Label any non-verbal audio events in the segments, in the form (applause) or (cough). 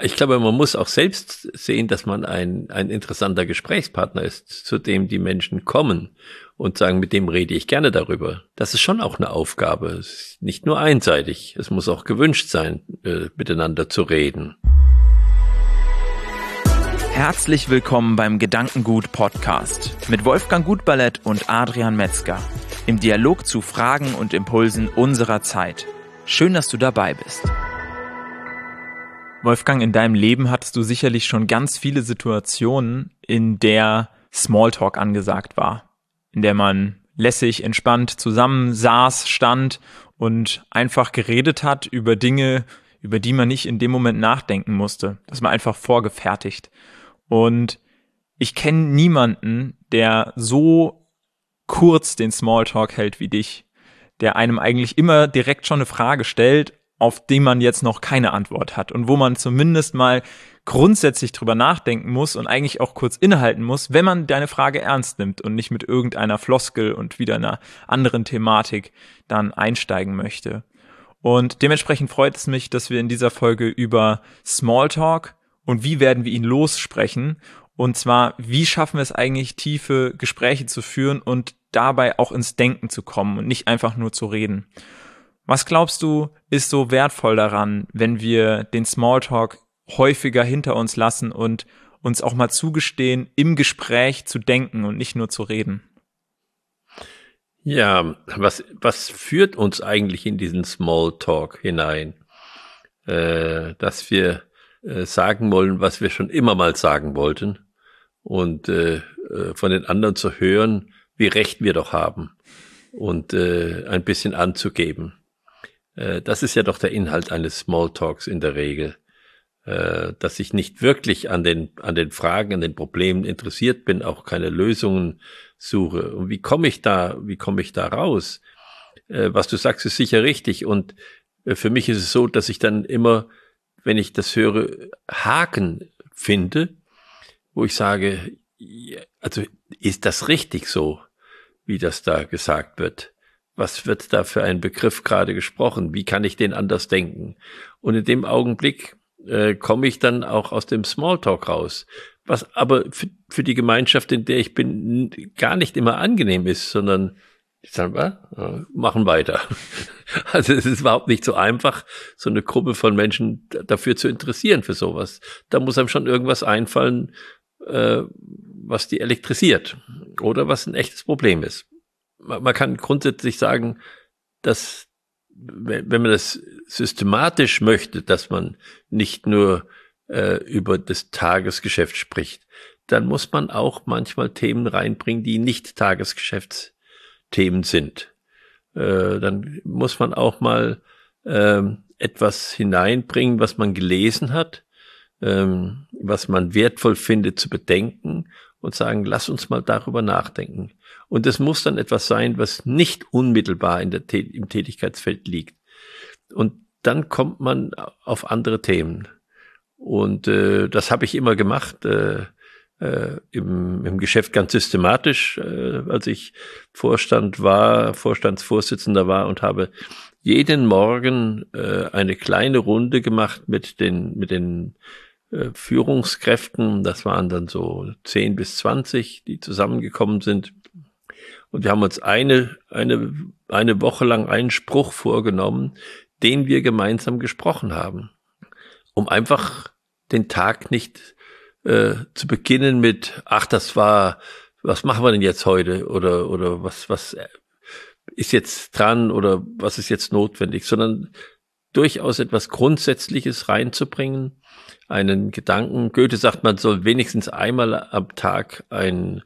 Ich glaube, man muss auch selbst sehen, dass man ein, ein interessanter Gesprächspartner ist, zu dem die Menschen kommen und sagen, mit dem rede ich gerne darüber. Das ist schon auch eine Aufgabe. Es ist nicht nur einseitig. Es muss auch gewünscht sein, äh, miteinander zu reden. Herzlich willkommen beim Gedankengut Podcast mit Wolfgang Gutballett und Adrian Metzger im Dialog zu Fragen und Impulsen unserer Zeit. Schön, dass du dabei bist. Wolfgang, in deinem Leben hattest du sicherlich schon ganz viele Situationen, in der Smalltalk angesagt war, in der man lässig, entspannt zusammen saß, stand und einfach geredet hat über Dinge, über die man nicht in dem Moment nachdenken musste. Das war einfach vorgefertigt. Und ich kenne niemanden, der so kurz den Smalltalk hält wie dich, der einem eigentlich immer direkt schon eine Frage stellt auf die man jetzt noch keine Antwort hat und wo man zumindest mal grundsätzlich drüber nachdenken muss und eigentlich auch kurz innehalten muss, wenn man deine Frage ernst nimmt und nicht mit irgendeiner Floskel und wieder einer anderen Thematik dann einsteigen möchte. Und dementsprechend freut es mich, dass wir in dieser Folge über Smalltalk und wie werden wir ihn lossprechen und zwar, wie schaffen wir es eigentlich, tiefe Gespräche zu führen und dabei auch ins Denken zu kommen und nicht einfach nur zu reden. Was glaubst du, ist so wertvoll daran, wenn wir den Smalltalk häufiger hinter uns lassen und uns auch mal zugestehen, im Gespräch zu denken und nicht nur zu reden? Ja, was, was führt uns eigentlich in diesen Smalltalk hinein? Äh, dass wir äh, sagen wollen, was wir schon immer mal sagen wollten und äh, äh von den anderen zu hören, wie recht wir doch haben und äh, ein bisschen anzugeben. Äh, das ist ja doch der Inhalt eines Smalltalks in der Regel, äh, dass ich nicht wirklich an den, an den Fragen, an den Problemen interessiert bin, auch keine Lösungen suche. Und wie komme ich da, wie komme ich da raus? Äh, was du sagst, ist sicher richtig. Und für mich ist es so, dass ich dann immer, wenn ich das höre, Haken finde, wo ich sage, also ist das richtig so, wie das da gesagt wird? Was wird da für ein Begriff gerade gesprochen? Wie kann ich den anders denken? Und in dem Augenblick äh, komme ich dann auch aus dem Smalltalk raus, was aber für, für die Gemeinschaft, in der ich bin, gar nicht immer angenehm ist, sondern ich sage, wir machen weiter. (laughs) Also es ist überhaupt nicht so einfach, so eine Gruppe von Menschen dafür zu interessieren für sowas. Da muss einem schon irgendwas einfallen, äh, was die elektrisiert oder was ein echtes Problem ist man kann grundsätzlich sagen, dass wenn man das systematisch möchte, dass man nicht nur äh, über das Tagesgeschäft spricht, dann muss man auch manchmal Themen reinbringen, die nicht Tagesgeschäftsthemen sind. Äh, dann muss man auch mal äh, etwas hineinbringen, was man gelesen hat, ähm, was man wertvoll findet zu bedenken und sagen, lass uns mal darüber nachdenken. Und es muss dann etwas sein, was nicht unmittelbar in der, im Tätigkeitsfeld liegt. Und dann kommt man auf andere Themen. Und äh, das habe ich immer gemacht. Äh, äh, im, im Geschäft ganz systematisch, äh, als ich Vorstand war, Vorstandsvorsitzender war und habe jeden Morgen äh, eine kleine Runde gemacht mit den, mit den Führungskräften. Das waren dann so zehn bis zwanzig, die zusammengekommen sind und wir haben uns eine, eine, eine Woche lang einen Spruch vorgenommen, den wir gemeinsam gesprochen haben, um einfach den Tag nicht äh, zu beginnen mit, ach, das war, was machen wir denn jetzt heute oder oder was was ist jetzt dran oder was ist jetzt notwendig, sondern durchaus etwas Grundsätzliches reinzubringen, einen Gedanken. Goethe sagt, man soll wenigstens einmal am Tag ein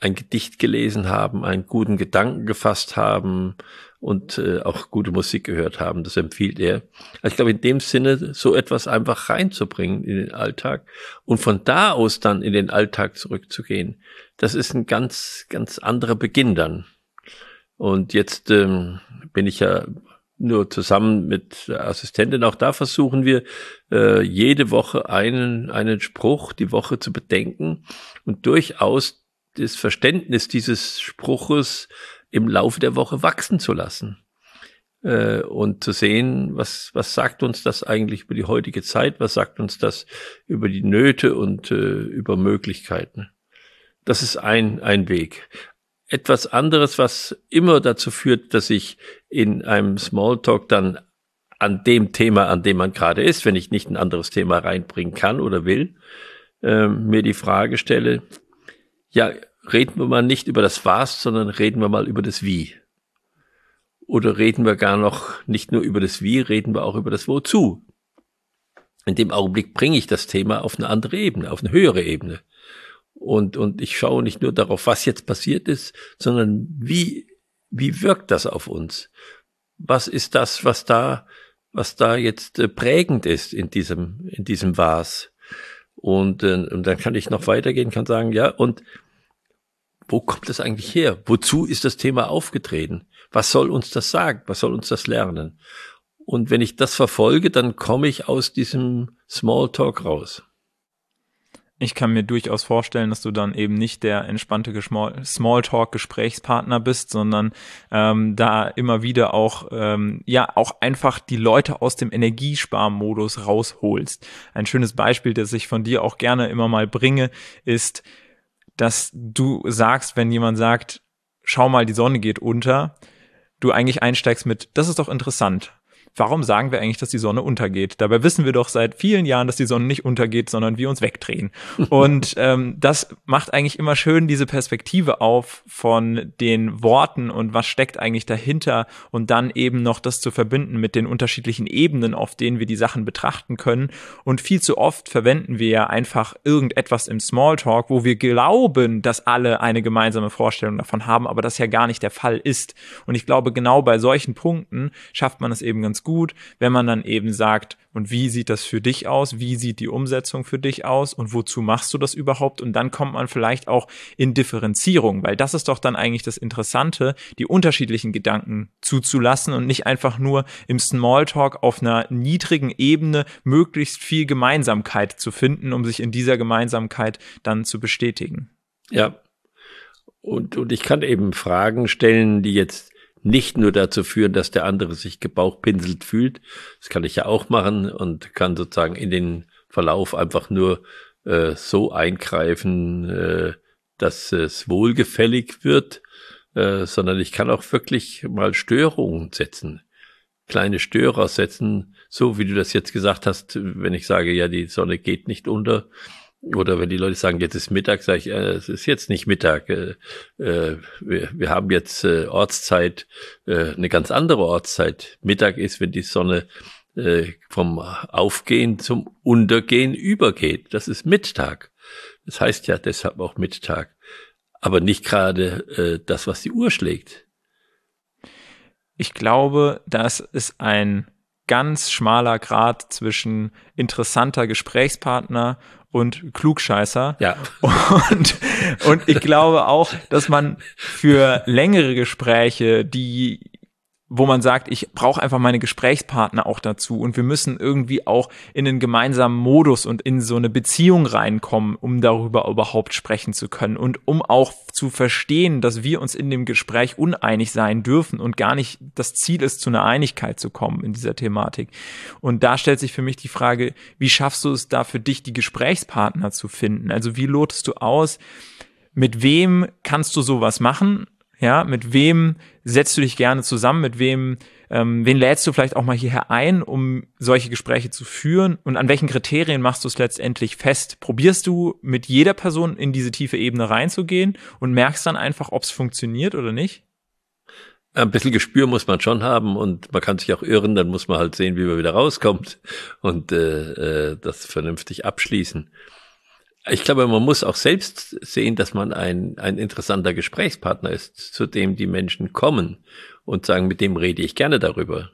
ein Gedicht gelesen haben, einen guten Gedanken gefasst haben und äh, auch gute Musik gehört haben. Das empfiehlt er. Also ich glaube, in dem Sinne, so etwas einfach reinzubringen in den Alltag und von da aus dann in den Alltag zurückzugehen, das ist ein ganz, ganz anderer Beginn dann. Und jetzt ähm, bin ich ja nur zusammen mit Assistentin. Auch da versuchen wir äh, jede Woche einen, einen Spruch die Woche zu bedenken und durchaus das Verständnis dieses Spruches im Laufe der Woche wachsen zu lassen. äh, und zu sehen, was, was sagt uns das eigentlich über die heutige Zeit, was sagt uns das über die Nöte und äh, über Möglichkeiten. Das ist ein, ein Weg. Etwas anderes, was immer dazu führt, dass ich in einem Smalltalk dann an dem Thema, an dem man gerade ist, wenn ich nicht ein anderes Thema reinbringen kann oder will, äh, mir die Frage stelle, ja, reden wir mal nicht über das Was, sondern reden wir mal über das Wie. Oder reden wir gar noch nicht nur über das Wie, reden wir auch über das Wozu. In dem Augenblick bringe ich das Thema auf eine andere Ebene, auf eine höhere Ebene. Und, und ich schaue nicht nur darauf, was jetzt passiert ist, sondern wie, wie wirkt das auf uns? Was ist das, was da, was da jetzt äh, prägend ist in diesem, in diesem Was? Und, äh, und dann kann ich noch weitergehen, kann sagen, ja, und wo kommt das eigentlich her? Wozu ist das Thema aufgetreten? Was soll uns das sagen? Was soll uns das lernen? Und wenn ich das verfolge, dann komme ich aus diesem Smalltalk raus. Ich kann mir durchaus vorstellen, dass du dann eben nicht der entspannte Smalltalk-Gesprächspartner bist, sondern ähm, da immer wieder auch ähm, ja auch einfach die Leute aus dem Energiesparmodus rausholst. Ein schönes Beispiel, das ich von dir auch gerne immer mal bringe, ist, dass du sagst, wenn jemand sagt, schau mal, die Sonne geht unter, du eigentlich einsteigst mit, das ist doch interessant warum sagen wir eigentlich, dass die Sonne untergeht? Dabei wissen wir doch seit vielen Jahren, dass die Sonne nicht untergeht, sondern wir uns wegdrehen. (laughs) Und ähm, das macht eigentlich immer schön diese Perspektive auf von den Worten und was steckt eigentlich dahinter und dann eben noch das zu verbinden mit den unterschiedlichen Ebenen, auf denen wir die Sachen betrachten können. Und viel zu oft verwenden wir ja einfach irgendetwas im Smalltalk, wo wir glauben, dass alle eine gemeinsame Vorstellung davon haben, aber das ja gar nicht der Fall ist. Und ich glaube, genau bei solchen Punkten schafft man es eben ganz gut, wenn man dann eben sagt, und wie sieht das für dich aus? Wie sieht die Umsetzung für dich aus? Und wozu machst du das überhaupt? Und dann kommt man vielleicht auch in Differenzierung, weil das ist doch dann eigentlich das Interessante, die unterschiedlichen Gedanken zuzulassen und nicht einfach nur im Smalltalk auf einer niedrigen Ebene möglichst viel Gemeinsamkeit zu finden, um sich in dieser Gemeinsamkeit dann zu bestätigen. Ja. Und, und ich kann eben Fragen stellen, die jetzt nicht nur dazu führen, dass der andere sich gebauchpinselt fühlt. Das kann ich ja auch machen und kann sozusagen in den Verlauf einfach nur äh, so eingreifen, äh, dass es wohlgefällig wird, äh, sondern ich kann auch wirklich mal Störungen setzen, kleine Störer setzen, so wie du das jetzt gesagt hast, wenn ich sage, ja, die Sonne geht nicht unter, oder wenn die Leute sagen, jetzt ist Mittag, sage ich, äh, es ist jetzt nicht Mittag. Äh, äh, wir, wir haben jetzt äh, Ortszeit, äh, eine ganz andere Ortszeit. Mittag ist, wenn die Sonne äh, vom Aufgehen zum Untergehen übergeht. Das ist Mittag. Das heißt ja deshalb auch Mittag. Aber nicht gerade äh, das, was die Uhr schlägt. Ich glaube, das ist ein ganz schmaler Grad zwischen interessanter Gesprächspartner und Klugscheißer. Ja. Und, und ich glaube auch, dass man für längere Gespräche, die wo man sagt, ich brauche einfach meine Gesprächspartner auch dazu und wir müssen irgendwie auch in einen gemeinsamen Modus und in so eine Beziehung reinkommen, um darüber überhaupt sprechen zu können und um auch zu verstehen, dass wir uns in dem Gespräch uneinig sein dürfen und gar nicht das Ziel ist, zu einer Einigkeit zu kommen in dieser Thematik. Und da stellt sich für mich die Frage, wie schaffst du es da für dich, die Gesprächspartner zu finden? Also wie lotest du aus? Mit wem kannst du sowas machen? Ja, mit wem setzt du dich gerne zusammen? Mit wem, ähm, wen lädst du vielleicht auch mal hierher ein, um solche Gespräche zu führen? Und an welchen Kriterien machst du es letztendlich fest? Probierst du mit jeder Person in diese tiefe Ebene reinzugehen und merkst dann einfach, ob es funktioniert oder nicht? Ein bisschen Gespür muss man schon haben und man kann sich auch irren, dann muss man halt sehen, wie man wieder rauskommt und äh, äh, das vernünftig abschließen. Ich glaube, man muss auch selbst sehen, dass man ein, ein interessanter Gesprächspartner ist, zu dem die Menschen kommen und sagen, mit dem rede ich gerne darüber.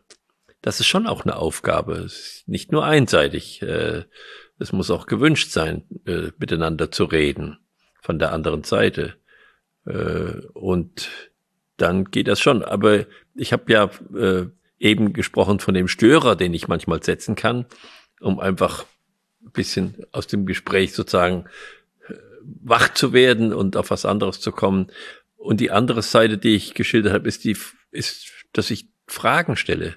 Das ist schon auch eine Aufgabe. Nicht nur einseitig. Äh, es muss auch gewünscht sein, äh, miteinander zu reden von der anderen Seite. Äh, und dann geht das schon. Aber ich habe ja eben gesprochen von dem Störer, den ich manchmal setzen kann, um einfach bisschen aus dem Gespräch sozusagen äh, wach zu werden und auf was anderes zu kommen. Und die andere Seite, die ich geschildert habe, ist die, ist, dass ich Fragen stelle.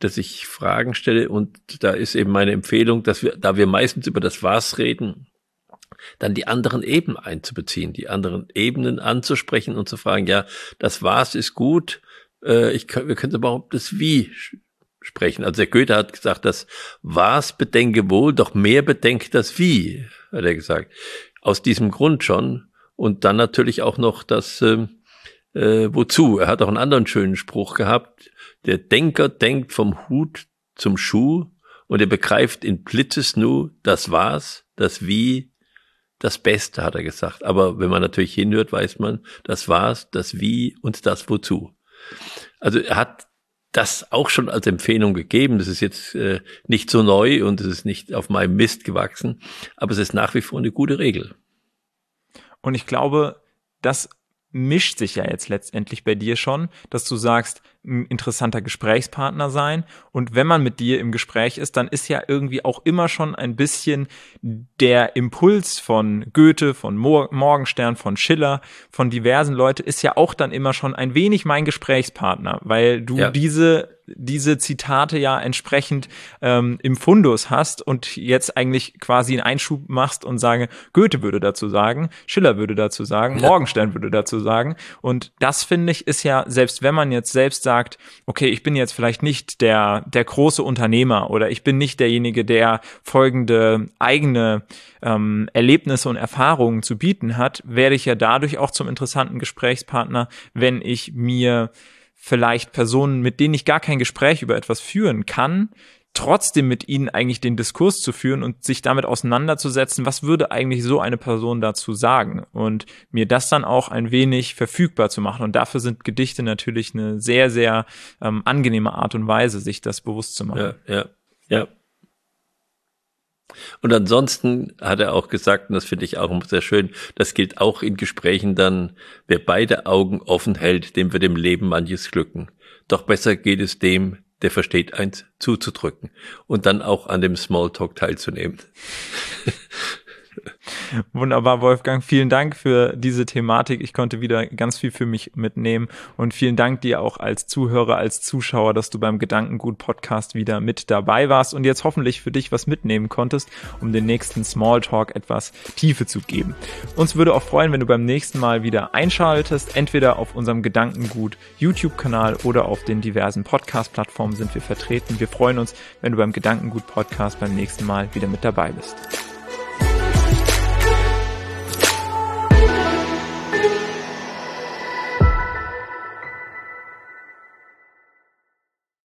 Dass ich Fragen stelle und da ist eben meine Empfehlung, dass wir, da wir meistens über das Was reden, dann die anderen Ebenen einzubeziehen, die anderen Ebenen anzusprechen und zu fragen, ja, das Was ist gut, äh, ich, wir können überhaupt das Wie sprechen. Also der Goethe hat gesagt, das Was bedenke wohl, doch mehr bedenkt das Wie, hat er gesagt. Aus diesem Grund schon. Und dann natürlich auch noch das äh, äh, Wozu. Er hat auch einen anderen schönen Spruch gehabt. Der Denker denkt vom Hut zum Schuh und er begreift in Blitzes nu das Was, das Wie, das Beste, hat er gesagt. Aber wenn man natürlich hinhört, weiß man, das Was, das Wie und das Wozu. Also er hat das auch schon als Empfehlung gegeben. Das ist jetzt äh, nicht so neu und es ist nicht auf meinem Mist gewachsen, aber es ist nach wie vor eine gute Regel. Und ich glaube, das mischt sich ja jetzt letztendlich bei dir schon, dass du sagst, ein interessanter Gesprächspartner sein. Und wenn man mit dir im Gespräch ist, dann ist ja irgendwie auch immer schon ein bisschen der Impuls von Goethe, von Morgenstern, von Schiller, von diversen Leute, ist ja auch dann immer schon ein wenig mein Gesprächspartner, weil du ja. diese diese Zitate ja entsprechend ähm, im Fundus hast und jetzt eigentlich quasi einen Einschub machst und sage, Goethe würde dazu sagen, Schiller würde dazu sagen, ja. Morgenstern würde dazu sagen. Und das finde ich ist ja, selbst wenn man jetzt selbst sagt, okay, ich bin jetzt vielleicht nicht der, der große Unternehmer oder ich bin nicht derjenige, der folgende eigene ähm, Erlebnisse und Erfahrungen zu bieten hat, werde ich ja dadurch auch zum interessanten Gesprächspartner, wenn ich mir vielleicht Personen, mit denen ich gar kein Gespräch über etwas führen kann, trotzdem mit ihnen eigentlich den Diskurs zu führen und sich damit auseinanderzusetzen, was würde eigentlich so eine Person dazu sagen und mir das dann auch ein wenig verfügbar zu machen. Und dafür sind Gedichte natürlich eine sehr, sehr ähm, angenehme Art und Weise, sich das bewusst zu machen. Ja, ja, ja. Und ansonsten hat er auch gesagt, und das finde ich auch sehr schön, das gilt auch in Gesprächen dann, wer beide Augen offen hält, dem wird im Leben manches glücken. Doch besser geht es dem, der versteht eins zuzudrücken und dann auch an dem Smalltalk teilzunehmen. (laughs) (laughs) Wunderbar, Wolfgang. Vielen Dank für diese Thematik. Ich konnte wieder ganz viel für mich mitnehmen und vielen Dank dir auch als Zuhörer, als Zuschauer, dass du beim Gedankengut Podcast wieder mit dabei warst und jetzt hoffentlich für dich was mitnehmen konntest, um den nächsten Smalltalk etwas Tiefe zu geben. Uns würde auch freuen, wenn du beim nächsten Mal wieder einschaltest, entweder auf unserem Gedankengut YouTube-Kanal oder auf den diversen Podcast-Plattformen sind wir vertreten. Wir freuen uns, wenn du beim Gedankengut Podcast beim nächsten Mal wieder mit dabei bist.